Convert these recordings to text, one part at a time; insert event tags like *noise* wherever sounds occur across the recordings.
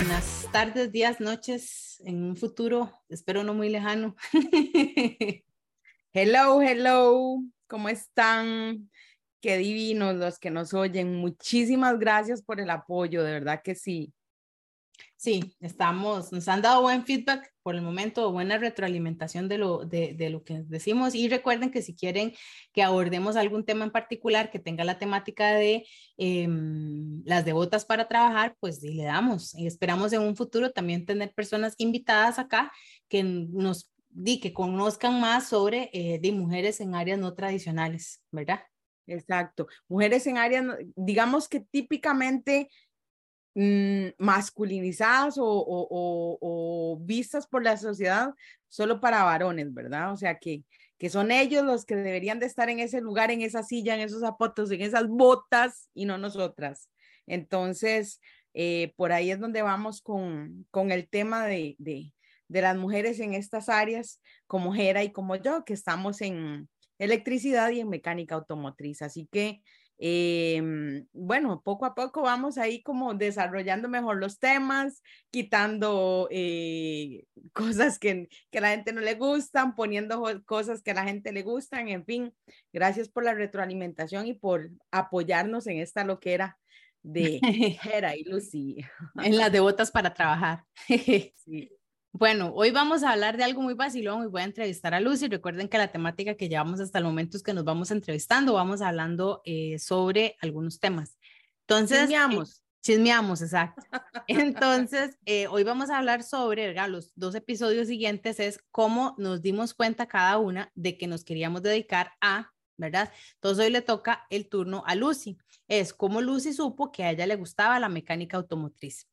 Buenas tardes, días, noches, en un futuro, espero no muy lejano. *laughs* hello, hello, ¿cómo están? Qué divinos los que nos oyen. Muchísimas gracias por el apoyo, de verdad que sí. Sí, estamos, nos han dado buen feedback por el momento, buena retroalimentación de lo, de, lo que decimos. Y recuerden que si quieren que abordemos algún tema en particular que tenga la temática de eh, las devotas para trabajar, pues le damos. Y esperamos en un futuro también tener personas invitadas acá que nos di que conozcan más sobre eh, de mujeres en áreas no tradicionales, ¿verdad? Exacto, mujeres en áreas, digamos que típicamente Mm, masculinizadas o, vistas por la sociedad solo para varones, ¿verdad? O sea, que, que son ellos los que deberían de estar en ese lugar, en esa silla, en esos zapatos, en esas botas y no nosotras. Entonces, eh, por ahí es donde vamos con, con el tema de, de, de las mujeres en estas áreas, como Jera y como yo, que estamos en electricidad y en mecánica automotriz. Así que eh, bueno, poco a poco vamos ahí como desarrollando mejor los temas, quitando eh, *laughs* cosas que, que, a la gente no le gustan, poniendo cosas que a la gente le gustan, en fin, gracias por la retroalimentación y por apoyarnos en esta loquera de *laughs* Hera y Lucy. En las devotas para trabajar. *laughs* sí. Bueno, hoy vamos a hablar de algo muy vacilón y voy a entrevistar a Lucy. Recuerden que la temática que llevamos hasta el momento es que nos vamos entrevistando, vamos hablando eh, sobre algunos temas. Entonces, chismeamos. Eh, chismeamos, exacto. *laughs* Entonces, eh, hoy vamos a hablar sobre, ¿verdad? los dos episodios siguientes es cómo nos dimos cuenta cada una de que nos queríamos dedicar a, ¿verdad? Entonces, hoy le toca el turno a Lucy. Es cómo Lucy supo que a ella le gustaba la mecánica automotriz.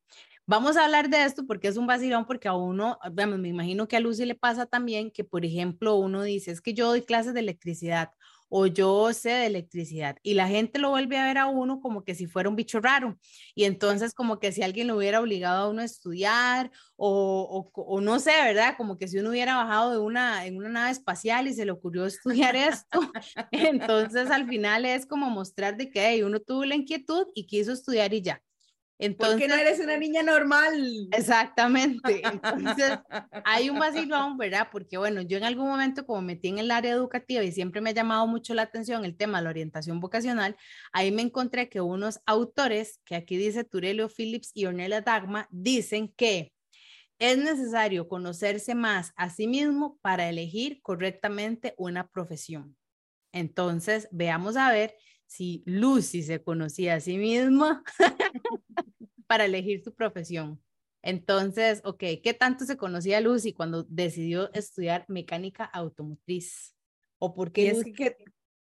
Vamos a hablar de esto porque es un vacilón, porque a uno, vamos, me imagino que a Lucy le pasa también que, por ejemplo, uno dice, es que yo doy clases de electricidad o yo sé de electricidad y la gente lo vuelve a ver a uno como que si fuera un bicho raro y entonces como que si alguien lo hubiera obligado a uno a estudiar o, o, o no sé, ¿verdad? Como que si uno hubiera bajado de una, en una nave espacial y se le ocurrió estudiar esto, *laughs* entonces al final es como mostrar de que hey, uno tuvo la inquietud y quiso estudiar y ya. Entonces, Porque no eres una niña normal. Exactamente. Entonces, *laughs* hay un vacilón, ¿verdad? Porque, bueno, yo en algún momento, como metí en el área educativa y siempre me ha llamado mucho la atención el tema de la orientación vocacional, ahí me encontré que unos autores, que aquí dice Turelio Phillips y Ornella Dagma, dicen que es necesario conocerse más a sí mismo para elegir correctamente una profesión. Entonces, veamos a ver si Lucy se conocía a sí misma *laughs* para elegir su profesión. Entonces, ok, ¿qué tanto se conocía Lucy cuando decidió estudiar mecánica automotriz? ¿O por qué? Es que,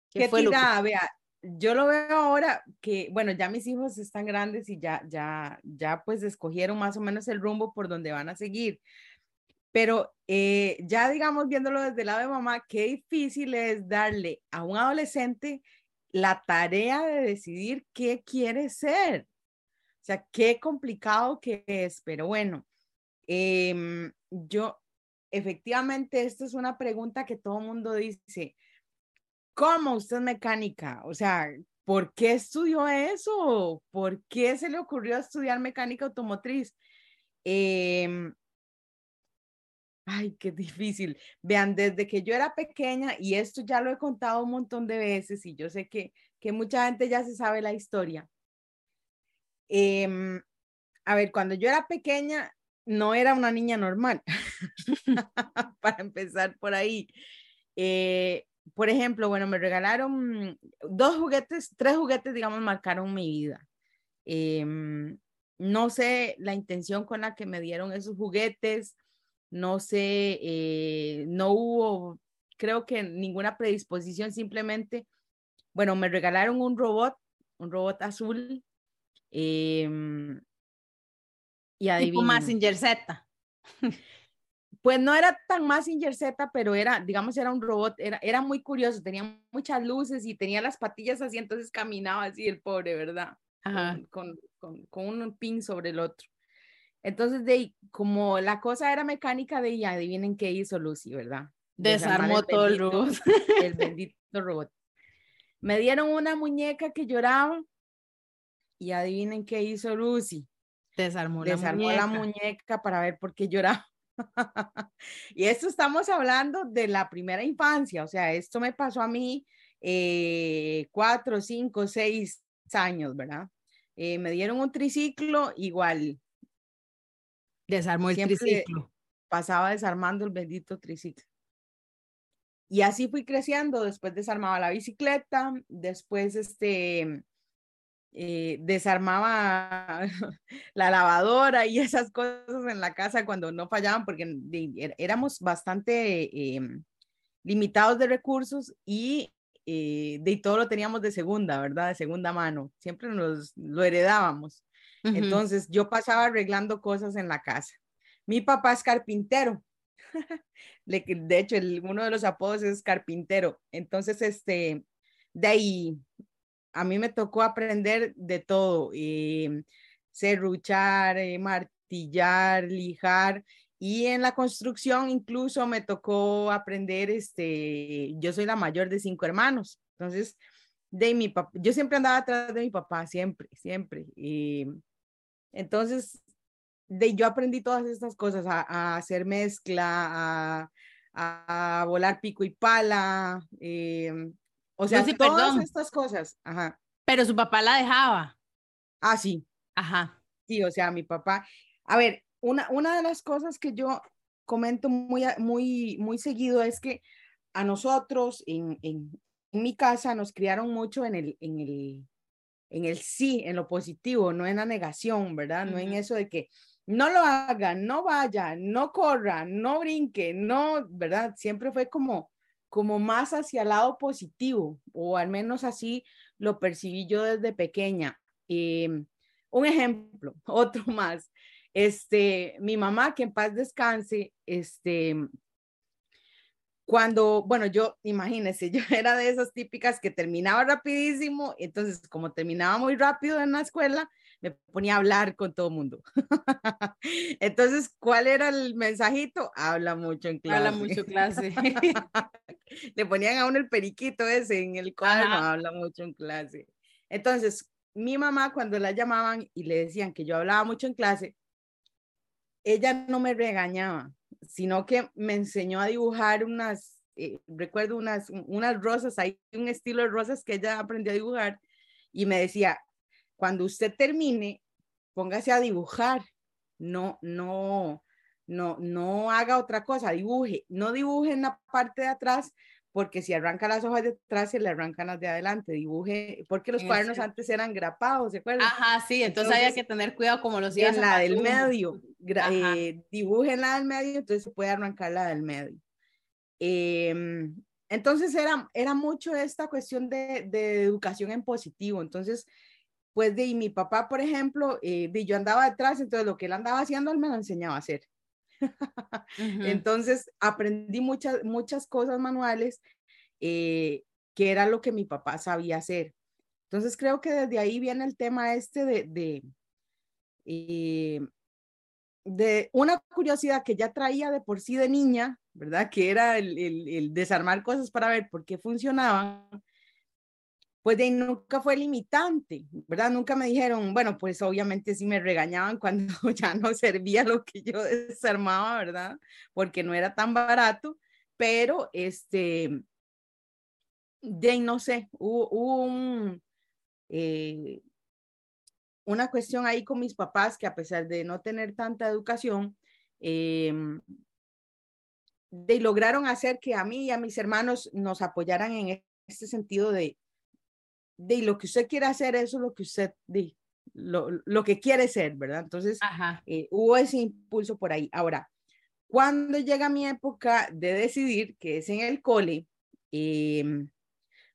¿qué, fue tirada, vea, yo lo veo ahora que, bueno, ya mis hijos están grandes y ya, ya, ya pues escogieron más o menos el rumbo por donde van a seguir. Pero eh, ya digamos, viéndolo desde el lado de mamá, qué difícil es darle a un adolescente la tarea de decidir qué quiere ser. O sea, qué complicado que es, pero bueno, em, yo, efectivamente, esta es una pregunta que todo el mundo dice, ¿cómo usted es mecánica? O sea, ¿por qué estudió eso? ¿Por qué se le ocurrió estudiar mecánica automotriz? Eh, Ay, qué difícil. Vean, desde que yo era pequeña, y esto ya lo he contado un montón de veces, y yo sé que, que mucha gente ya se sabe la historia. Em, a ver, cuando yo era pequeña, no era una niña normal, *laughs* para empezar por ahí. Eh, por ejemplo, bueno, me regalaron dos juguetes, tres juguetes, digamos, marcaron mi vida. Em, no sé la intención con la que me dieron esos juguetes, no sé, eh, no hubo, creo que ninguna predisposición, simplemente, bueno, me regalaron un robot, un robot azul. Eh, y. Tipo Massinger Z. Pues no era tan Massinger Z, pero era, digamos, era un robot, era, era muy curioso, tenía muchas luces y tenía las patillas así, entonces caminaba así el pobre, ¿verdad? Con, con, con, un pin sobre el otro. Entonces, de como la cosa era mecánica de ella, adivinen qué hizo Lucy, ¿verdad? Desarmó todo el robot. El bendito robot. Me dieron una muñeca que lloraba y adivinen qué hizo Lucy. Desarmó, desarmó la, muñeca. para ver por qué lloraba. *laughs* y esto estamos hablando de la primera infancia, o sea, esto me pasó a mí eh, cuatro, cinco, seis años, ¿verdad? Eh, me dieron un triciclo igual. Desarmó el triciclo. Pasaba desarmando el bendito triciclo. Y así fui creciendo, después desarmaba la bicicleta, después este, eh, desarmaba *laughs* la lavadora y esas cosas en la casa cuando no fallaban, porque er, éramos bastante em, limitados de recursos y eh, de todo lo teníamos de segunda, ¿verdad? De segunda mano, siempre nos lo heredábamos. Entonces yo pasaba arreglando cosas en la casa. Mi papá es carpintero, *laughs* de hecho, uno de los apodos es carpintero. Entonces, este, de ahí, a mí me tocó aprender de todo, eh, serruchar, eh, martillar, lijar. Y en la construcción incluso me tocó aprender, este, yo soy la mayor de cinco hermanos. Entonces, de mi papá, yo siempre andaba atrás de mi papá, siempre, siempre. Y entonces, de yo aprendí todas estas cosas, a, hacer mezcla, a, volar pico y pala, em, o sea, todas estas cosas. Ajá. Pero su papá la dejaba. Ah, sí. Ajá. Sí, o sea, mi papá. A ver, una, una de las cosas que yo comento muy, muy, muy seguido es que a nosotros en, en, en mi casa nos criaron mucho en el, en el, en el sí, en lo positivo, no en la negación, ¿verdad? No en eso de que no lo hagan, no vayan, no corran, no brinquen, no, ¿verdad? Siempre fue como, como más hacia el lado positivo, o al menos así lo percibí yo desde pequeña. Em, un ejemplo, *laughs* otro más. Este, mi mamá, que en paz descanse, este, cuando, bueno, yo, imagínense, *laughs* yo era de esas típicas que terminaba rapidísimo, entonces como terminaba muy rápido en la escuela, me ponía a hablar con todo el mundo. *laughs* Entonces, ¿cuál era el mensajito? Habla mucho en clase. Habla mucho clase. *laughs* *laughs* Le ponían a uno el periquito ese en el cuaderno, habla mucho en clase. Entonces, mi mamá cuando la llamaban y le decían que yo hablaba mucho en clase, ella no me regañaba, sino que me enseñó a dibujar unas, eh, recuerdo unas, unas rosas, hay un estilo de rosas que ella aprendió a dibujar y me decía, cuando usted termine, póngase a dibujar, no, no, no, no haga otra cosa, dibuje, no dibuje en la parte de atrás, porque si arranca las hojas de atrás, se le arrancan las de adelante, dibuje, porque los cuadernos antes eran grapados, ¿se acuerdan? Ajá, sí, entonces, había que tener cuidado como los días. En la del medio, eh, dibuje en la del medio, entonces se puede arrancar la del medio. Em, entonces era, era mucho esta cuestión de, de educación en positivo, entonces pues de mi papá, por ejemplo, eh, de yo andaba detrás, entonces lo que él andaba haciendo, él me lo enseñaba a hacer. *laughs* Entonces aprendí muchas, muchas cosas manuales eh, que era lo que mi papá sabía hacer. Entonces creo que desde ahí viene el tema este de, de, eh, de una curiosidad que ya traía de por sí de niña, ¿verdad? Que era el, el, el desarmar cosas para ver por qué funcionaban pues de nunca fue limitante, ¿verdad? Nunca me dijeron, bueno, pues obviamente sí me regañaban *laughs* cuando ya no servía lo que yo desarmaba, ¿verdad? Porque no era tan barato, pero este, de no sé, hubo, eh, una cuestión ahí con mis papás que a pesar de no tener tanta educación, em, lograron hacer que a mí y a mis hermanos nos apoyaran en este sentido de, de lo que usted quiere hacer, eso es lo que usted, de, lo, lo que quiere ser, ¿verdad? Entonces, eh, hubo ese impulso por ahí. Ahora, cuando llega mi época de decidir, que es en el cole, em,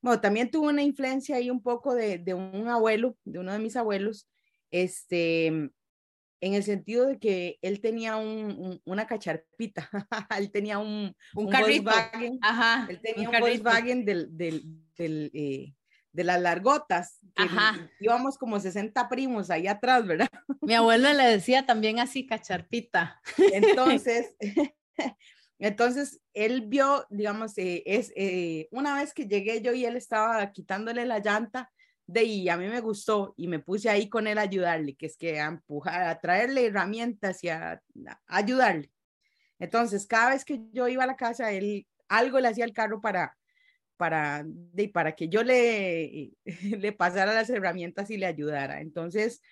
bueno, también tuve una influencia ahí un poco de, de, un abuelo, de uno de mis abuelos, este, en el sentido de que él tenía un, una cacharpita, *laughs* él tenía un, un, un Volkswagen, Ajá, él tenía un, Volkswagen del, del, del eh, de las largotas. Ajá. Íbamos como 60 primos ahí atrás, ¿verdad? *laughs* Mi abuelo le decía también así, cacharpita. *laughs* Entonces, *laughs* entonces él vio, digamos, eh, es, eh, una vez que llegué yo y él estaba quitándole la llanta, de ahí a mí me gustó y me puse ahí con él a ayudarle, que es que a empujar, a traerle herramientas y a, ayudarle. Entonces, cada vez que yo iba a la casa, él algo le hacía al carro para, para, de, para que yo le, *laughs* le pasara las herramientas y le ayudara. Entonces,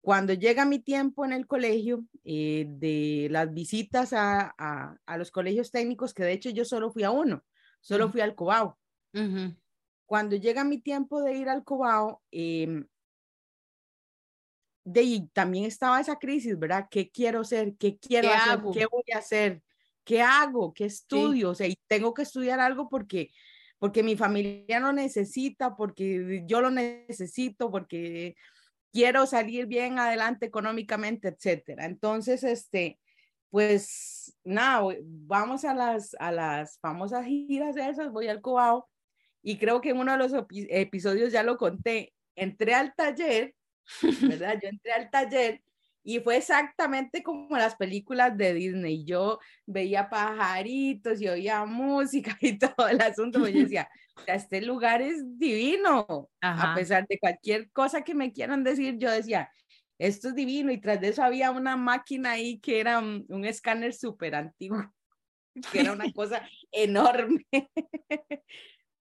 cuando llega mi tiempo en el colegio, eh, de las visitas a, a, los colegios técnicos, que de hecho yo solo fui a uno, solo fui al Cobao cuando llega mi tiempo de ir al Cobao, em, de ahí también estaba esa crisis, ¿verdad? ¿Qué quiero ser? ¿Qué quiero hacer? ¿Qué voy a hacer? ¿Qué hago? ¿Qué estudio? O sea, y tengo que estudiar algo porque, porque mi familia lo necesita, porque yo lo necesito, porque quiero salir bien adelante económicamente, etcétera. Entonces, este, pues nada, vamos a las, a las famosas giras esas, voy al Cobao y creo que en uno de los episodios ya lo conté, entré al taller, *laughs* ¿verdad? Yo entré al taller y fue exactamente como las películas de Disney. Yo veía pajaritos y oía música *laughs* y todo el asunto. Pues yo *laughs* decía, este lugar es divino. A pesar de cualquier cosa que me quieran decir, yo decía, esto es divino. Y tras de eso había una máquina ahí que era un, un escáner súper antiguo, *laughs* que era una cosa enorme.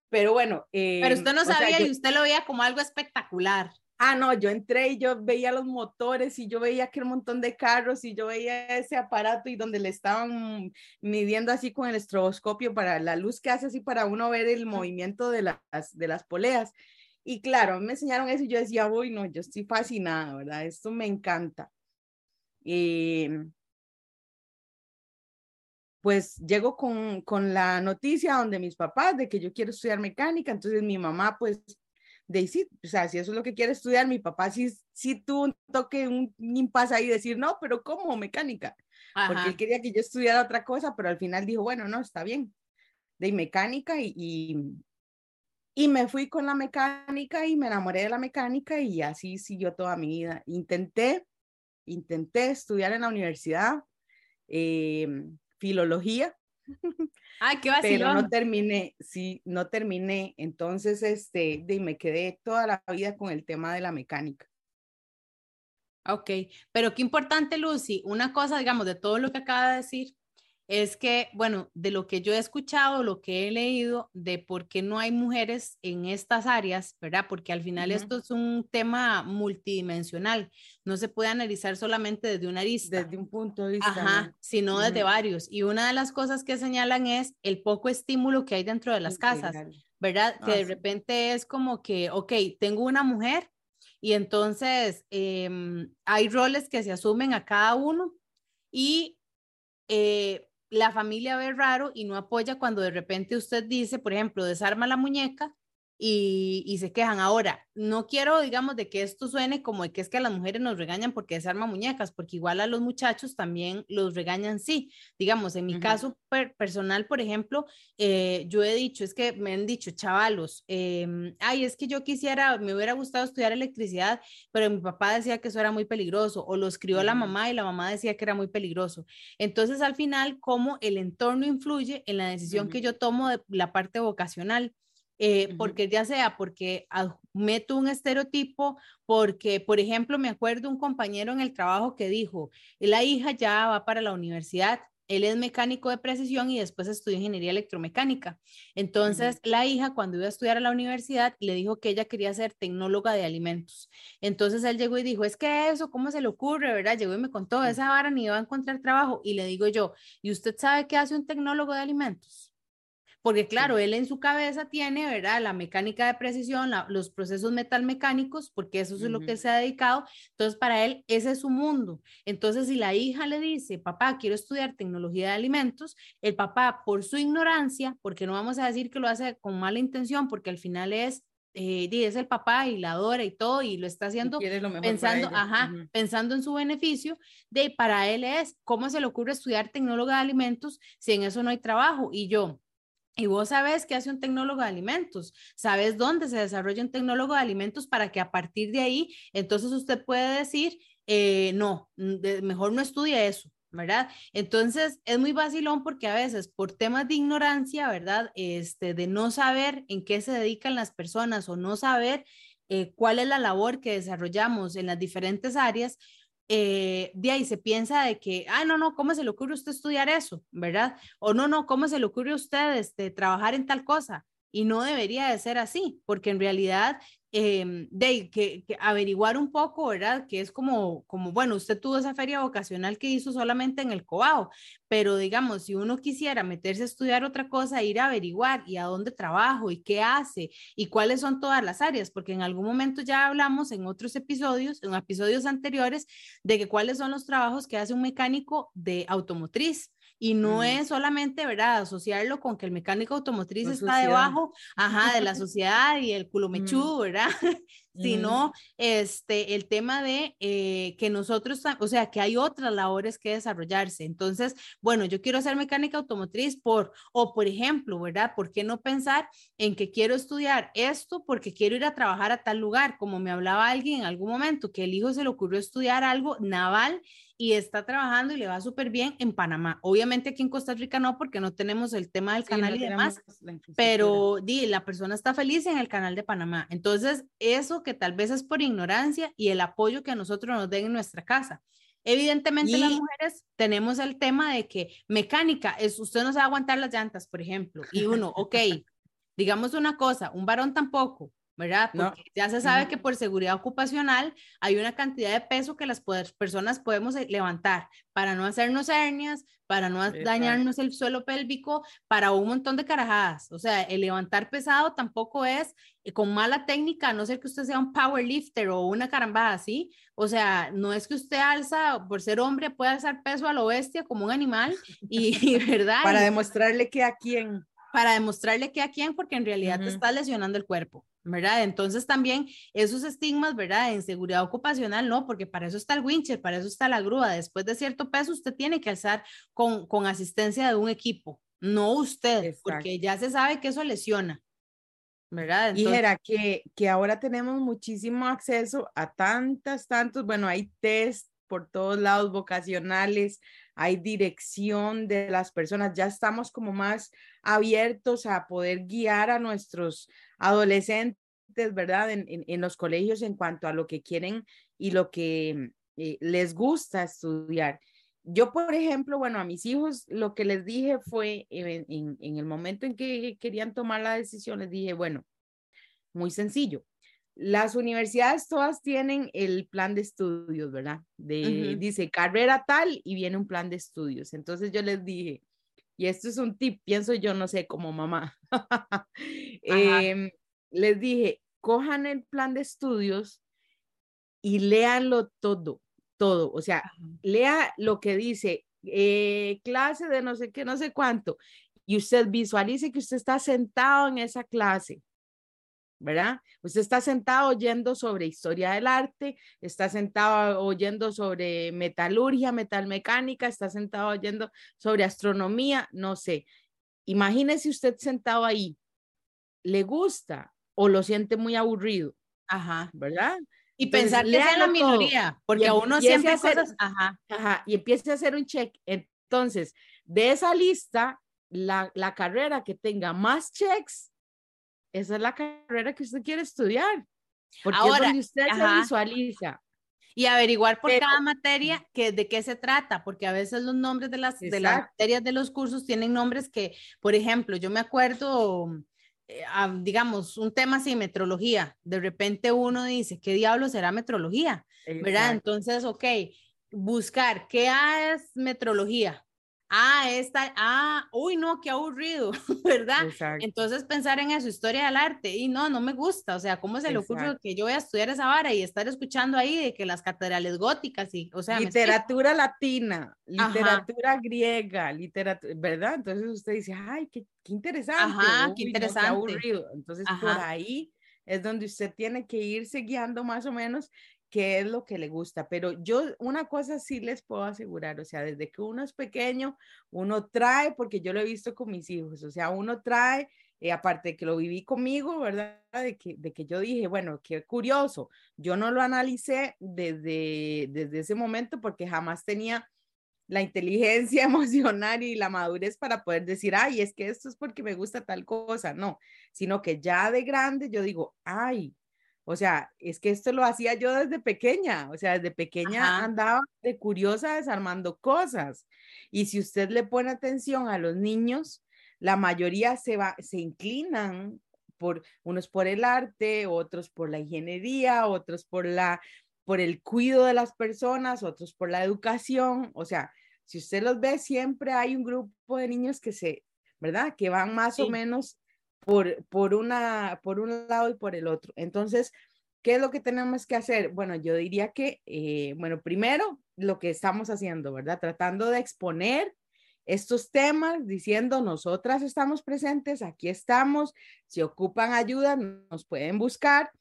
Pero bueno. Pero usted no sabía y usted lo veía como algo espectacular. Ah, no, yo entré y yo veía los motores y yo veía que un montón de carros y yo veía ese aparato y donde le estaban midiendo así con el estroboscopio para la luz que hace así para uno ver el movimiento de las, de las poleas. Y claro, me enseñaron eso y yo decía, uy, no, yo estoy fascinada, ¿verdad? Esto me encanta. Y pues llego con, con la noticia donde mis papás de que yo quiero estudiar mecánica, entonces mi mamá pues de sí, o sea, si eso es lo que quiere estudiar, mi papá sí, sí tuvo un toque, un, impasse ahí, decir, no, pero ¿cómo mecánica? Porque él quería que yo estudiara otra cosa, pero al final dijo, bueno, no, está bien, de mecánica y, y, y, me fui con la mecánica y me enamoré de la mecánica y así siguió toda mi vida. Intenté, intenté estudiar en la universidad, eh, filología. *laughs* Ay, qué Pero no terminé, sí, no terminé. Entonces, este, de, me quedé toda la vida con el tema de la mecánica. Ok, pero qué importante, Lucy. Una cosa, digamos, de todo lo que acaba de decir, es que, bueno, de lo que yo he escuchado, lo que he leído, de por qué no hay mujeres en estas áreas, ¿verdad? Porque al final esto es un tema multidimensional, no se puede analizar solamente desde una arista. Desde un punto de vista. Ajá, sino desde varios. Y una de las cosas que señalan es el poco estímulo que hay dentro de las casas, ¿verdad? que de ah, repente es como que, ok, tengo una mujer y entonces em, hay roles que se asumen a cada uno y eh, la familia ve raro y no apoya cuando de repente usted dice, por ejemplo, desarma la muñeca y, se quejan. Ahora, no quiero, digamos, de que esto suene como de que es que a las mujeres nos regañan porque desarman muñecas, porque igual a los muchachos también los regañan, sí. Digamos, en mi caso personal, por ejemplo, eh, yo he dicho, es que me han dicho, chavalos, em, ay, es que yo quisiera, me hubiera gustado estudiar electricidad, pero mi papá decía que eso era muy peligroso, o lo escribió la mamá y la mamá decía que era muy peligroso. Entonces, al final, cómo el entorno influye en la decisión que yo tomo de la parte vocacional. Eh, porque ya sea porque meto un estereotipo, porque, por ejemplo, me acuerdo un compañero en el trabajo que dijo, la hija ya va para la universidad, él es mecánico de precisión y después estudió ingeniería electromecánica. Entonces, la hija, cuando iba a estudiar a la universidad, le dijo que ella quería ser tecnóloga de alimentos. Entonces, él llegó y dijo, es que eso, ¿cómo se le ocurre, verdad? Llegó y me contó, esa vara ni iba a encontrar trabajo. Y le digo yo, ¿y usted sabe qué hace un tecnólogo de alimentos? Porque claro, él en su cabeza tiene, ¿verdad? La mecánica de precisión, los procesos metalmecánicos, porque eso es lo que se ha dedicado. Entonces, para él, ese es su mundo. Entonces, si la hija le dice, papá, quiero estudiar tecnología de alimentos, el papá, por su ignorancia, porque no vamos a decir que lo hace con mala intención, porque al final es eh, es el papá y la adora y todo, y lo está haciendo pensando, ajá, pensando en su beneficio, de para él es, ¿cómo se le ocurre estudiar tecnóloga de alimentos si en eso no hay trabajo? Y yo, y vos sabes qué hace un tecnólogo de alimentos, sabes dónde se desarrolla un tecnólogo de alimentos para que a partir de ahí, entonces usted puede decir, eh, no, mejor no estudie eso, ¿verdad? Entonces es muy vacilón porque a veces por temas de ignorancia, ¿verdad? Este, de no saber en qué se dedican las personas o no saber eh, cuál es la labor que desarrollamos en las diferentes áreas, eh, de ahí se piensa de que, ah, no, no, ¿cómo se le ocurre a usted estudiar eso? ¿Verdad? O no, no, ¿cómo se le ocurre a usted este, trabajar en tal cosa? Y no debería de ser así, porque en realidad de que, averiguar un poco, ¿verdad? Que es como, como, bueno, usted tuvo esa feria vocacional que hizo solamente en el Cobao, pero digamos, si uno quisiera meterse a estudiar otra cosa, ir a averiguar y a dónde trabajo y qué hace y cuáles son todas las áreas, porque en algún momento ya hablamos en otros episodios, en episodios anteriores, de que cuáles son los trabajos que hace un mecánico de automotriz. Y no es solamente, ¿verdad?, asociarlo con que el mecánico automotriz está debajo, ajá, de la *laughs* sociedad y el culo mechudo, ¿verdad? *laughs* sino este, el tema de eh, que nosotros, o sea, que hay otras labores que desarrollarse. Entonces, bueno, yo quiero ser mecánica automotriz por, o por ejemplo, ¿verdad? ¿Por qué no pensar en que quiero estudiar esto porque quiero ir a trabajar a tal lugar? Como me hablaba alguien en algún momento, que el hijo se le ocurrió estudiar algo naval y está trabajando y le va súper bien en Panamá. Obviamente aquí en Costa Rica no, porque no tenemos el tema del canal y demás, pero di, la persona está feliz en el canal de Panamá. Entonces, eso que tal vez es por ignorancia y el apoyo que a nosotros nos den en nuestra casa. Evidentemente las mujeres tenemos el tema de que mecánica es, usted no a aguantar las llantas, por ejemplo, y uno, ok, digamos una cosa, un varón tampoco, ¿verdad? Porque ya se sabe que por seguridad ocupacional hay una cantidad de peso que las personas podemos eh, levantar para no hacernos hernias, para no dañarnos el suelo pélvico, para un montón de carajadas. O sea, el levantar pesado tampoco es eh, con mala técnica, a no ser que usted sea un powerlifter o una carambada así. O sea, no es que usted alza, por ser hombre, puede alzar peso a lo bestia como un animal y, *laughs* ¿verdad? Para demostrarle que a quién. Para demostrarle que a quién, porque en realidad te está lesionando el cuerpo. ¿Verdad? Entonces también esos estigmas, ¿verdad? En seguridad ocupacional, no, porque para eso está el wincher, para eso está la grúa. Después de cierto peso, usted tiene que alzar con, con asistencia de un equipo, no usted, porque ya se sabe que eso lesiona. ¿verdad? y era que, que ahora tenemos muchísimo acceso a tantas, tantos, bueno, hay test por todos lados vocacionales, hay dirección de las personas, ya estamos como más abiertos a poder guiar a nuestros adolescentes, ¿verdad? En, los colegios en cuanto a lo que quieren y lo que eh, les gusta estudiar. Yo, por ejemplo, bueno, a mis hijos lo que les dije fue en, en el momento en que querían tomar la decisión, les dije, bueno, muy sencillo, las universidades todas tienen el plan de estudios, ¿verdad? De, Dice carrera tal y viene un plan de estudios. Entonces yo les dije, y esto es un tip, pienso yo, no sé, como mamá, *laughs* em, les dije, cojan el plan de estudios y léanlo todo, todo. O sea, lea lo que dice, eh, clase de no sé qué, no sé cuánto, y usted visualice que usted está sentado en esa clase ¿verdad? Usted está sentado oyendo sobre historia del arte, está sentado oyendo sobre metalurgia, metalmecánica, está sentado oyendo sobre astronomía, no sé. Imagínese usted sentado ahí, ¿le gusta o lo siente muy aburrido? Ajá. ¿Verdad? Y pensar que es la minoría, porque a uno siempre hace ajá. ajá, y empiece a hacer un check. Entonces, de esa lista, la, la carrera que tenga más checks esa es la carrera que usted quiere estudiar. Porque Ahora, es donde usted se visualiza. Y averiguar por cada materia que, de qué se trata, porque a veces los nombres de las, de las materias de los cursos tienen nombres que, por ejemplo, yo me acuerdo, eh, digamos, un tema así, metrología. De repente uno dice, ¿qué diablo será metrología? ¿Verdad? Entonces, ok, buscar qué es metrología ah, esta, ah, uy, no, qué aburrido, *laughs* ¿verdad? Entonces pensar en eso, historia del arte, y no, no me gusta, o sea, ¿cómo se le ocurre que yo voy a estudiar esa vara y estar escuchando ahí de que las catedrales góticas y, o sea, literatura latina, literatura griega, literatura, ¿verdad? Entonces usted dice, ay, qué, qué interesante. Ajá, qué interesante. qué aburrido. Entonces por ahí es donde usted tiene que irse guiando más o menos qué es lo que le gusta. Pero yo una cosa sí les puedo asegurar, o sea, desde que uno es pequeño, uno trae, porque yo lo he visto con mis hijos, o sea, uno trae, eh, aparte de que lo viví conmigo, ¿verdad? De que, de que yo dije, bueno, qué curioso, yo no lo analicé desde, desde ese momento porque jamás tenía la inteligencia *laughs* emocional y la madurez para poder decir, ay, es que esto es porque me gusta tal cosa, no, sino que ya de grande yo digo, ay, O sea, es que esto lo hacía yo desde pequeña, o sea, desde pequeña andaba de curiosa desarmando cosas. Y si usted le pone atención a los niños, la mayoría se, va, se inclinan por unos por el arte, otros por la ingeniería, otros por la por el cuidado de las personas, otros por la educación, o sea, si usted los ve siempre hay un grupo de niños que se, ¿verdad? Que van más o menos por, por, una, por un lado y por el otro. Entonces, ¿qué es lo que tenemos que hacer? Bueno, yo diría que, eh, bueno, primero lo que estamos haciendo, ¿verdad? Tratando de exponer estos temas, diciendo, nosotras estamos presentes, aquí estamos, si ocupan ayuda, nos pueden buscar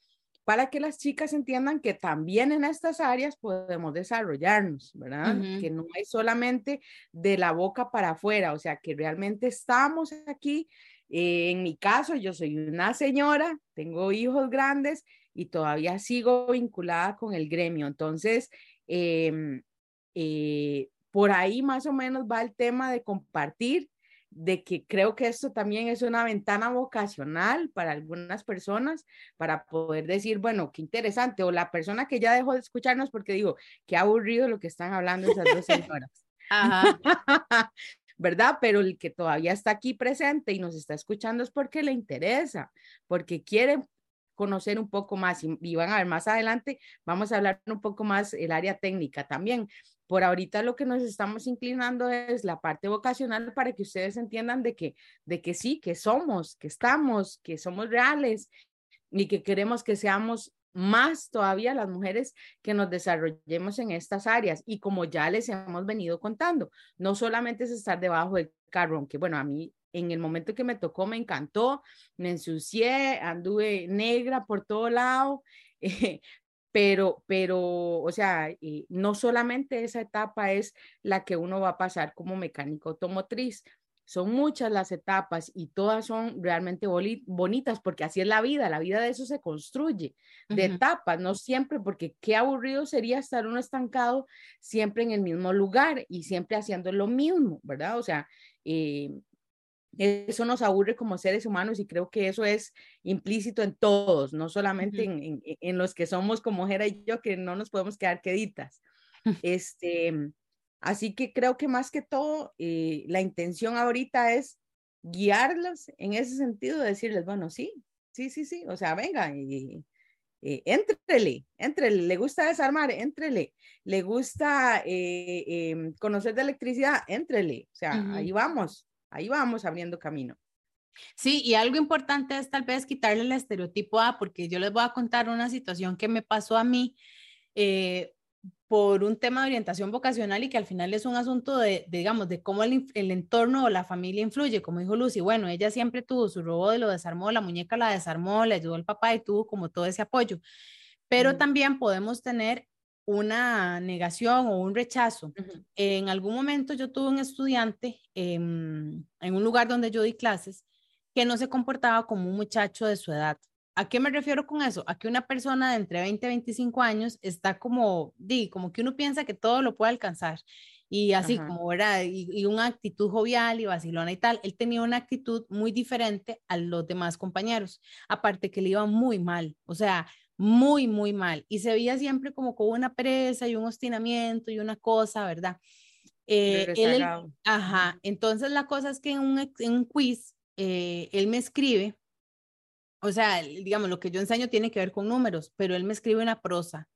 para que las chicas entiendan que también en estas áreas podemos desarrollarnos, ¿verdad? Que no es solamente de la boca para afuera, o sea, que realmente estamos aquí eh, en mi caso, yo soy una señora, tengo hijos grandes y todavía sigo vinculada con el gremio. Entonces, em, eh, por ahí más o menos va el tema de compartir, de que creo que esto también es una ventana vocacional para algunas personas, para poder decir, bueno, qué interesante, o la persona que ya dejó de escucharnos porque digo, qué aburrido lo que están hablando esas dos *laughs* señoras. Ajá. *laughs* ¿verdad? Pero el que todavía está aquí presente y nos está escuchando es porque le interesa, porque quiere conocer un poco más y, van a ver más adelante, vamos a hablar un poco más el área técnica también. Por ahorita lo que nos estamos inclinando es la parte vocacional para que ustedes entiendan de que, de que sí, que somos, que estamos, que somos reales y que queremos que seamos más todavía las mujeres que nos desarrollemos en estas áreas. Y como ya les hemos venido contando, no solamente es estar debajo del carro, aunque bueno, a mí en el momento que me tocó me encantó, me ensucié, anduve negra por todo lado, *laughs* eh, pero, pero, o sea, eh, no solamente esa etapa es la que uno va a pasar como mecánico automotriz, son muchas las etapas y todas son realmente bonitas porque así es la vida, la vida de eso se construye, de etapas, no siempre, porque qué aburrido sería estar uno estancado siempre en el mismo lugar y siempre haciendo lo mismo, ¿verdad? O sea, eh, eso nos aburre como seres humanos y creo que eso es implícito en todos, no solamente en, en, los que somos como Jera y yo, que no nos podemos quedar queditas. *laughs* Este, Así que creo que más que todo, eh, la intención ahorita es guiarlos en ese sentido, decirles, bueno, sí, sí, sí, sí, o sea, venga, y, eh, entrele, entrele, le gusta desarmar, entrele, le gusta eh, em, conocer de electricidad, entrele, o sea, ahí vamos, ahí vamos abriendo camino. Sí, y algo importante es tal vez quitarle el estereotipo A, porque yo les voy a contar una situación que me pasó a mí. Eh, por un tema de orientación vocacional y que al final es un asunto de, digamos, de cómo el, entorno o la familia influye, como dijo Lucy, bueno, ella siempre tuvo su robot, lo desarmó, la muñeca la desarmó, le ayudó al papá y tuvo como todo ese apoyo, pero también podemos tener una negación o un rechazo. En algún momento yo tuve un estudiante en un lugar donde yo di clases que no se comportaba como un muchacho de su edad. ¿A qué me refiero con eso? A que una persona de entre 20 y 25 años está como, di, como que uno piensa que todo lo puede alcanzar. Y así como, ¿verdad? Y, y, una actitud jovial y vacilona y tal. Él tenía una actitud muy diferente a los demás compañeros. Aparte que le iba muy mal, o sea, muy, muy mal. Y se veía siempre como con una presa y un obstinamiento y una cosa, ¿verdad? Eh, él, ajá. Entonces la cosa es que en un, en un quiz, eh, él me escribe o sea, digamos, lo que yo enseño tiene que ver con números, pero él me escribe una prosa.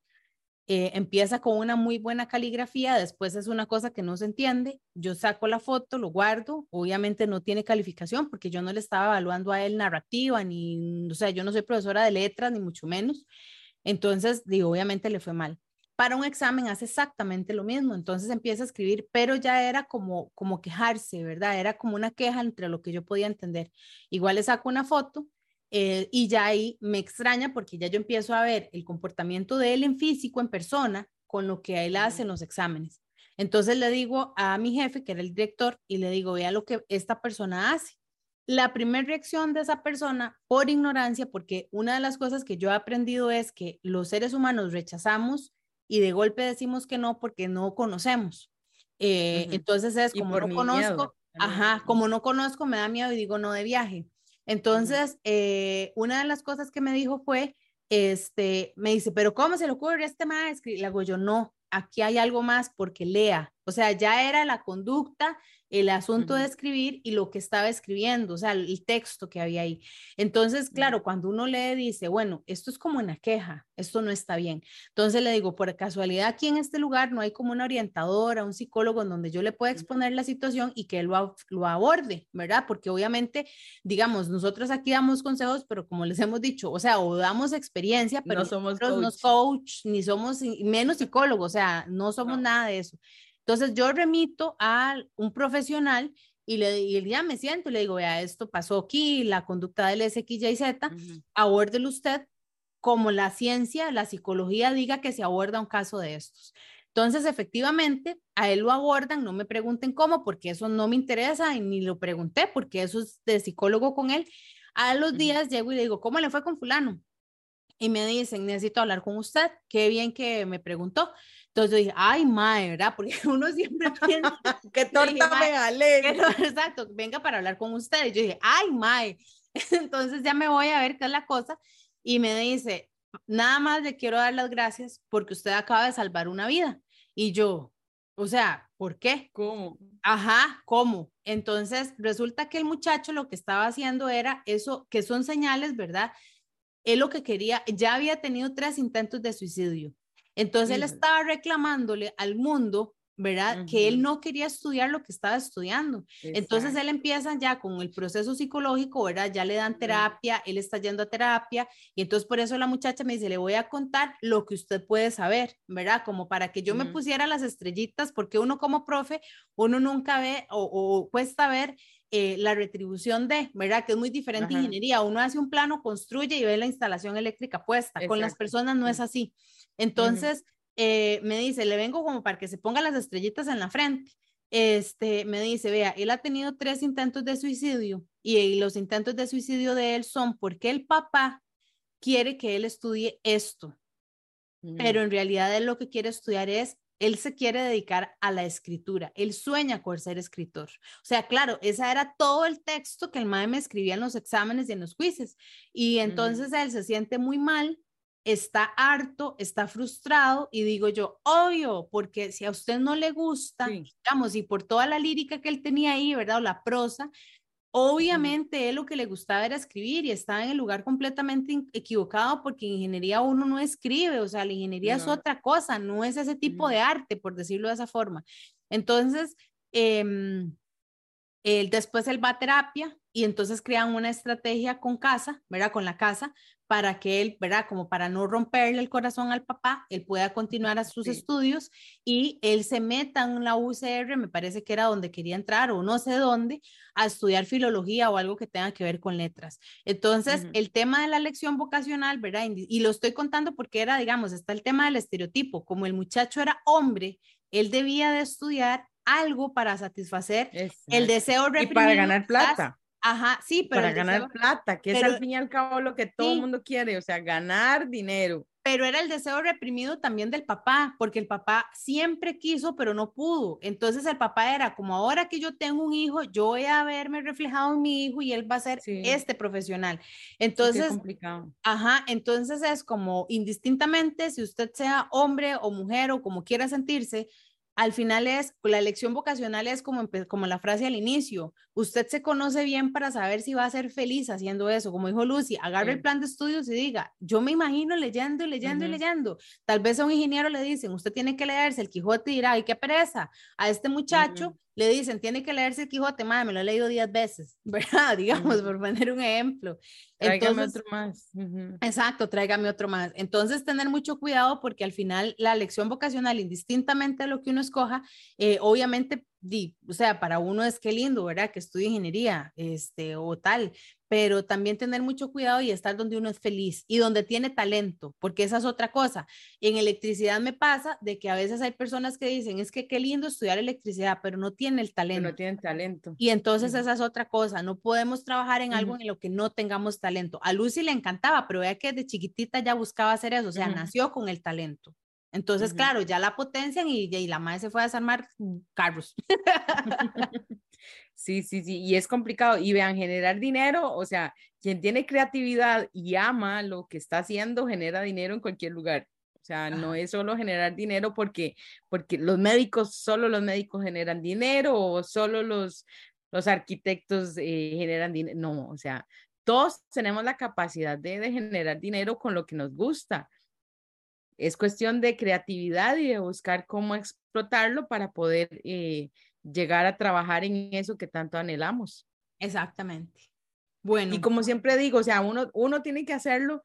Eh, empieza con una muy buena caligrafía, después es una cosa que no se entiende, yo saco la foto, lo guardo, obviamente no tiene calificación porque yo no le estaba evaluando a él narrativa, ni, o sea, yo no soy profesora de letras, ni mucho menos, entonces, digo, obviamente le fue mal. Para un examen hace exactamente lo mismo, entonces empieza a escribir, pero ya era como, como quejarse, ¿verdad? Era como una queja entre lo que yo podía entender. Igual le saco una foto eh, y ya ahí me extraña porque ya yo empiezo a ver el comportamiento de él en físico, en persona, con lo que él hace en los exámenes. Entonces le digo a mi jefe, que era el director, y le digo, vea lo que esta persona hace. La primera reacción de esa persona, por ignorancia, porque una de las cosas que yo he aprendido es que los seres humanos rechazamos y de golpe decimos que no porque no conocemos. Eh, entonces es como no conozco, ajá, como no conozco, me da miedo y digo no de viaje. Entonces, eh, una de las cosas que me dijo fue, este, me dice, pero ¿cómo se le ocurre este maestro? Le hago yo, no, aquí hay algo más porque lea. O sea, ya era la conducta el asunto de escribir y lo que estaba escribiendo, o sea, el texto que había ahí. Entonces, claro, cuando uno lee, dice, bueno, esto es como una queja, esto no está bien. Entonces le digo, por casualidad, aquí en este lugar no hay como una orientadora, un psicólogo en donde yo le pueda exponer la situación y que él lo, lo aborde, ¿verdad? Porque obviamente, digamos, nosotros aquí damos consejos, pero como les hemos dicho, o sea, o damos experiencia, pero no somos coach. no coach, ni somos menos psicólogos, o sea, no somos nada de eso. Entonces yo remito a un profesional y, le, y ya me siento y le digo, vea, esto pasó aquí, la conducta del X, Y, Z, uh usted como la ciencia, la psicología diga que se aborda un caso de estos. Entonces, efectivamente, a él lo abordan, no me pregunten cómo, porque eso no me interesa y ni lo pregunté, porque eso es de psicólogo con él. A los días llego y le digo, ¿cómo le fue con fulano? Y me dicen, necesito hablar con usted, qué bien que me preguntó. Entonces yo dije, ay, mae, ¿verdad? Porque *laughs* uno siempre *laughs* piensa, qué torta me ale. *laughs* Exacto, venga para hablar con ustedes. Yo dije, ay, mae. Entonces ya me voy a ver qué es la cosa. Y me dice, nada más le quiero dar las gracias porque usted acaba de salvar una vida. Y yo, o sea, ¿por qué? ¿Cómo? Ajá, ¿cómo? Entonces resulta que el muchacho lo que estaba haciendo era eso, que son señales, ¿verdad? Él lo que quería, ya había tenido tres intentos de suicidio. Entonces él estaba reclamándole al mundo, ¿verdad? Que él no quería estudiar lo que estaba estudiando. Entonces él empieza ya con el proceso psicológico, ¿verdad? Ya le dan terapia, él está yendo a terapia y entonces por eso la muchacha me dice, le voy a contar lo que usted puede saber, ¿verdad? Como para que yo me pusiera las estrellitas, porque uno como profe, uno nunca ve o, cuesta ver eh, la retribución de, ¿verdad? Que es muy diferente ingeniería. Uno hace un plano, construye y ve la instalación eléctrica puesta. Con las personas no es así. Entonces, eh, me dice, le vengo como para que se ponga las estrellitas en la frente. Este, me dice, vea, él ha tenido tres intentos de suicidio y, los intentos de suicidio de él son porque el papá quiere que él estudie esto, pero en realidad él lo que quiere estudiar es él se quiere dedicar a la escritura, él sueña con ser escritor. O sea, claro, esa era todo el texto que el maestro me escribía en los exámenes y en los quizzes. Y entonces él se siente muy mal está harto, está frustrado y digo yo, obvio, porque si a usted no le gusta, digamos, y por toda la lírica que él tenía ahí, ¿verdad? O la prosa, obviamente él lo que le gustaba era escribir y estaba en el lugar completamente equivocado porque ingeniería uno no escribe, o sea, la ingeniería es otra cosa, no es ese tipo de arte, por decirlo de esa forma. Entonces, él, después él va a terapia y entonces crean una estrategia con casa, ¿verdad? Con la casa para que él, ¿verdad? Como para no romperle el corazón al papá, él pueda continuar a sus estudios y él se meta en la UCR, me parece que era donde quería entrar o no sé dónde, a estudiar filología o algo que tenga que ver con letras. Entonces, el tema de la lección vocacional, ¿verdad? Y lo estoy contando porque era, digamos, está el tema del estereotipo, como el muchacho era hombre, él debía de estudiar algo para satisfacer el deseo reprimido. Y para ganar plata. Ajá, sí, pero... Para ganar plata, que es al fin y al cabo lo que todo el mundo quiere, o sea, ganar dinero. Pero era el deseo reprimido también del papá, porque el papá siempre quiso, pero no pudo. Entonces el papá era como ahora que yo tengo un hijo, yo voy a verme reflejado en mi hijo y él va a ser este profesional. Entonces, es complicado. ajá, entonces es como indistintamente si usted sea hombre o mujer o como quiera sentirse, al final es, la elección vocacional es como, como la frase al inicio, usted se conoce bien para saber si va a ser feliz haciendo eso, como dijo Lucy, agarre el plan de estudios y diga, yo me imagino leyendo y leyendo y leyendo, tal vez a un ingeniero le dicen, usted tiene que leerse el Quijote y dirá, ay, qué pereza, a este muchacho le dicen, tiene que leerse el Quijote, madre, me lo he leído diez veces, *laughs* ¿verdad? Digamos, por poner un ejemplo. Tráigame otro más. Exacto, tráigame otro más. Entonces, tener mucho cuidado porque al final la lección vocacional, indistintamente de lo que uno escoja, eh, obviamente o sea, para uno es que lindo, ¿verdad? Que estudie ingeniería, este, o tal, pero también tener mucho cuidado y estar donde uno es feliz y donde tiene talento, porque esa es otra cosa. En electricidad me pasa de que a veces hay personas que dicen, es que qué lindo estudiar electricidad, pero no tienen el talento. no tienen talento. Y entonces esa es otra cosa, no podemos trabajar en algo en lo que no tengamos talento. A Lucy le encantaba, pero vea que de chiquitita ya buscaba hacer eso, o sea, nació con el talento. Entonces, claro, ya la potencian y, y, la madre se fue a desarmar carros. *laughs* *laughs* Sí, sí, sí, y es complicado. Y vean, generar dinero, o sea, quien tiene creatividad y ama lo que está haciendo, genera dinero en cualquier lugar. O sea, no es solo generar dinero porque, porque los médicos, solo los médicos generan dinero o solo los, los arquitectos eh, generan dinero. No, o sea, todos tenemos la capacidad de, de, generar dinero con lo que nos gusta. Es cuestión de creatividad y de buscar cómo explotarlo para poder eh, llegar a trabajar en eso que tanto anhelamos. Exactamente. Bueno. Y como siempre digo, o sea, uno, uno tiene que hacerlo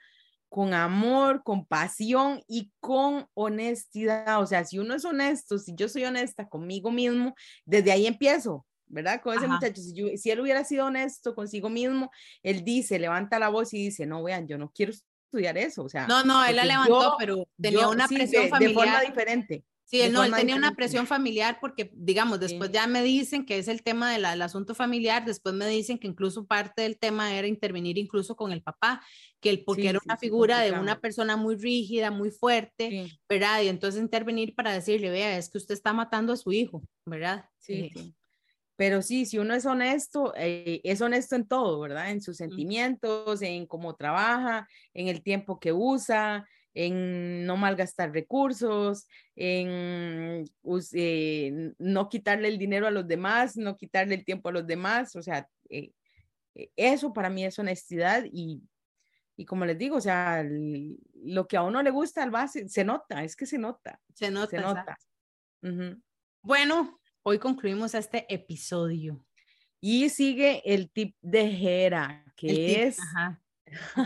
con amor, con pasión y con honestidad. O sea, si uno es honesto, si yo soy honesta conmigo mismo, desde ahí empiezo, ¿verdad? Con ese muchacho, si, yo, si él hubiera sido honesto consigo mismo, él dice, levanta la voz y dice, no, vean, yo no quiero estudiar eso. O sea, no, no, él la levantó, pero tenía una presión familiar. De forma diferente. Sí, él, no, él tenía una presión familiar porque, digamos, después ya me dicen que es el tema del asunto familiar, después me dicen que incluso parte del tema era intervenir incluso con el papá, que el, porque era una figura de una persona muy rígida, muy fuerte, ¿verdad? Y entonces intervenir para decirle, vea, es que usted está matando a su hijo, ¿verdad? Sí. Eh, Pero sí, si uno es honesto, eh, es honesto en todo, ¿verdad? En sus sentimientos, en cómo trabaja, en el tiempo que usa, en no malgastar recursos, en eh, no quitarle el dinero a los demás, no quitarle el tiempo a los demás, o sea, eh, eh, eso para mí es honestidad y, y como les digo, o sea, lo que a uno le gusta al base, se nota, es que se nota. Se nota. Se nota. Bueno, hoy concluimos este episodio. Y sigue el tip de Jera, que es... Ajá.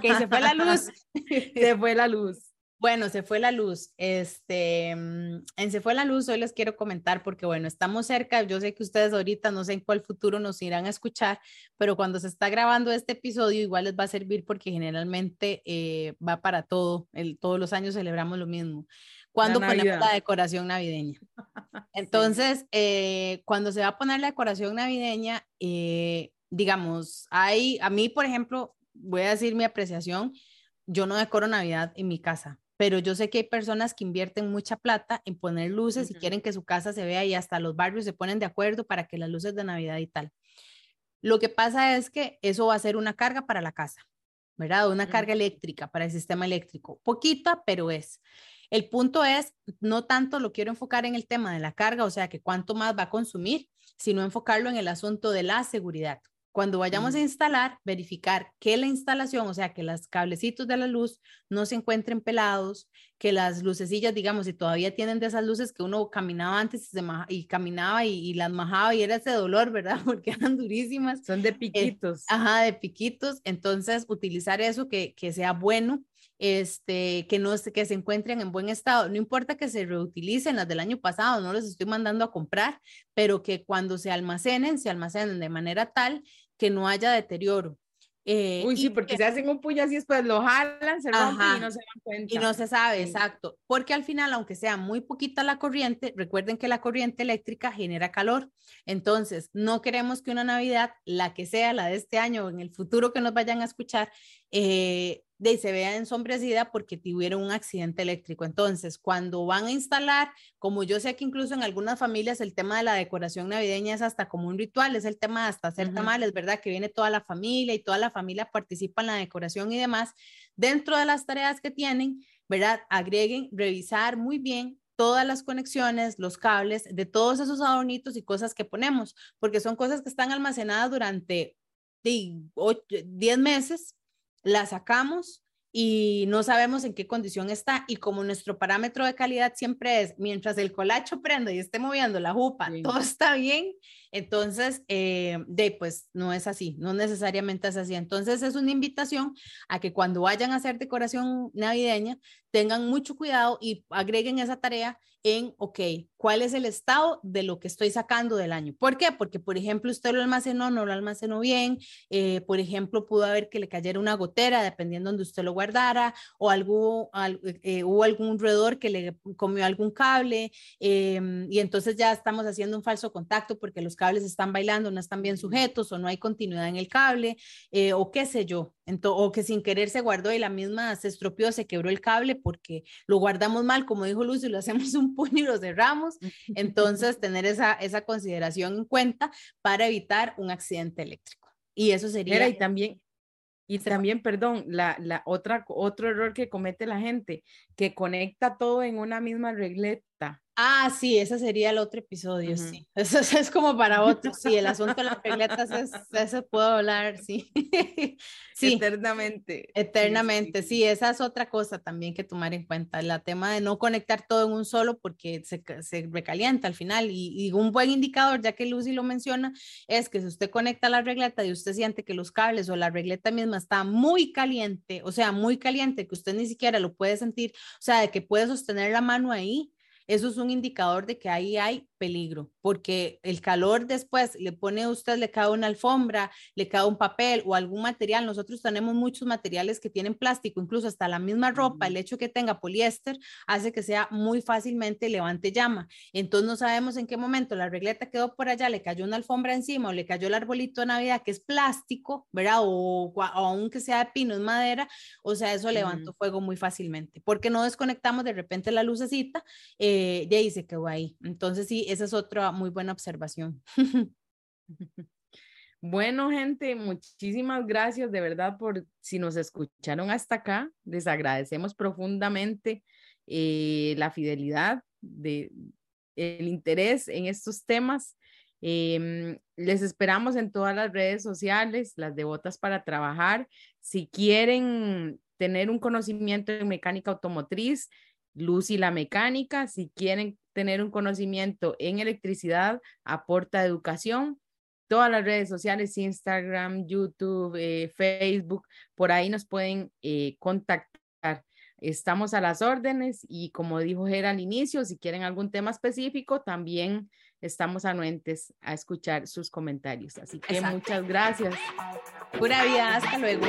Que se fue la luz. *laughs* se fue la luz. Bueno, se fue la luz. Este, mm, en Se fue la luz, hoy les quiero comentar porque, bueno, estamos cerca. Yo sé que ustedes ahorita no sé en cuál futuro nos irán a escuchar, pero cuando se está grabando este episodio, igual les va a servir porque generalmente eh, va para todo. El, todos los años celebramos lo mismo. Cuando ponemos la decoración navideña. *laughs* Entonces, eh, cuando se va a poner la decoración navideña, eh, digamos, hay, a mí, por ejemplo, voy a decir mi apreciación yo no decoro Navidad en mi casa pero yo sé que hay personas que invierten mucha plata en poner luces y quieren que su casa se vea y hasta los barrios se ponen de acuerdo para que las luces de Navidad y tal. Lo que pasa es que eso va a ser una carga para la casa, ¿verdad? Una carga eléctrica para el sistema eléctrico. Poquita, pero es. El punto es, no tanto lo quiero enfocar en el tema de la carga, o sea, que cuánto más va a consumir, sino enfocarlo en el asunto de la seguridad. Cuando vayamos a instalar, verificar que la instalación, o sea, que los cablecitos de la luz no se encuentren pelados, que las lucecillas, digamos, si todavía tienen de esas luces que uno caminaba antes y, caminaba y, las majaba y era ese dolor, ¿verdad? *laughs* Porque eran durísimas. Son de piquitos. ajá, de piquitos. Entonces, utilizar eso que, que sea bueno este, que, no, que se encuentren en buen estado. No importa que se reutilicen las del año pasado, no los estoy mandando a comprar, pero que cuando se almacenen, se almacenen de manera tal que no haya deterioro. Eh, Uy, sí, porque se hacen un puño así, después lo jalan, se rompen y no se dan cuenta. Y no se sabe, exacto. Porque al final, aunque sea muy poquita la corriente, recuerden que la corriente eléctrica genera calor. Entonces, no queremos que una Navidad, la que sea, la de este año o en el futuro que nos vayan a escuchar, eh, de se vea ensombrecida porque tuvieron un accidente eléctrico. Entonces, cuando van a instalar, como yo sé que incluso en algunas familias el tema de la decoración navideña es hasta como un ritual, es el tema hasta hacer tamales, ¿verdad? Que viene toda la familia y toda la familia participa en la decoración y demás. Dentro de las tareas que tienen, ¿verdad? Agreguen, revisar muy bien todas las conexiones, los cables de todos esos adornitos y cosas que ponemos, porque son cosas que están almacenadas durante 10 meses la sacamos y no sabemos en qué condición está. Y como nuestro parámetro de calidad siempre es, mientras el colacho prende y esté moviendo la jupa, todo está bien, entonces, eh, de pues no es así, no necesariamente es así. Entonces es una invitación a que cuando vayan a hacer decoración navideña, tengan mucho cuidado y agreguen esa tarea en, ok, ¿cuál es el estado de lo que estoy sacando del año? ¿Por qué? Porque, por ejemplo, usted lo almacenó, no lo almacenó bien, eh, por ejemplo, pudo haber que le cayera una gotera, dependiendo donde usted lo guardara, o algo, eh, hubo algún roedor que le comió algún cable, em, y entonces ya estamos haciendo un falso contacto porque los cables están bailando, no están bien sujetos, o no hay continuidad en el cable, eh, o qué sé yo, o que sin querer se guardó y la misma se estropeó, se quebró el cable porque lo guardamos mal, como dijo Lucy, lo hacemos *laughs* un puño y lo cerramos. *laughs* Entonces, tener esa, esa consideración en cuenta para evitar un accidente eléctrico. Y eso sería... y también, y también, perdón, la, la otra, otro error que comete la gente, que conecta todo en una misma regleta. Ah, sí, ese sería el otro episodio, sí. *laughs* Eso, es como para *laughs* otro, sí, el asunto de las regletas, es, eso puedo hablar, sí. *laughs* sí. Eternamente. Eternamente, sí, esa es otra cosa también que tomar en cuenta, el tema de no conectar todo en un solo porque se, se recalienta al final y, y, un buen indicador, ya que Lucy lo menciona, es que si usted conecta la regleta y usted siente que los cables o la regleta misma está muy caliente, o sea, muy caliente, que usted ni siquiera lo puede sentir, o sea, de que puede sostener la mano ahí, eso es un indicador de que ahí hay peligro, porque el calor después le pone a usted, le cae una alfombra, le cae un papel o algún material. Nosotros tenemos muchos materiales que tienen plástico, incluso hasta la misma ropa, el hecho que tenga poliéster hace que sea muy fácilmente levante llama. Entonces no sabemos en qué momento la regleta quedó por allá, le cayó una alfombra encima o le cayó el arbolito de Navidad que es plástico, ¿verdad? O, o aunque sea de pino, es madera, o sea, eso levantó fuego muy fácilmente, porque no desconectamos de repente la lucecita, eh, y ahí se quedó ahí. Entonces sí, esa es otra muy buena observación. *laughs* Bueno, gente, muchísimas gracias de verdad por si nos escucharon hasta acá. Les agradecemos profundamente eh, la fidelidad, de, el interés en estos temas. Em, les esperamos en todas las redes sociales, las devotas para trabajar. Si quieren tener un conocimiento en mecánica automotriz, Lucy la mecánica. Si quieren tener un conocimiento en electricidad, aporta educación. Todas las redes sociales, Instagram, YouTube, eh, Facebook, por ahí nos pueden eh, contactar. Estamos a las órdenes y como dijo Gera al inicio, si quieren algún tema específico, también estamos anuentes a escuchar sus comentarios. Así que muchas gracias. Pura vida, hasta luego.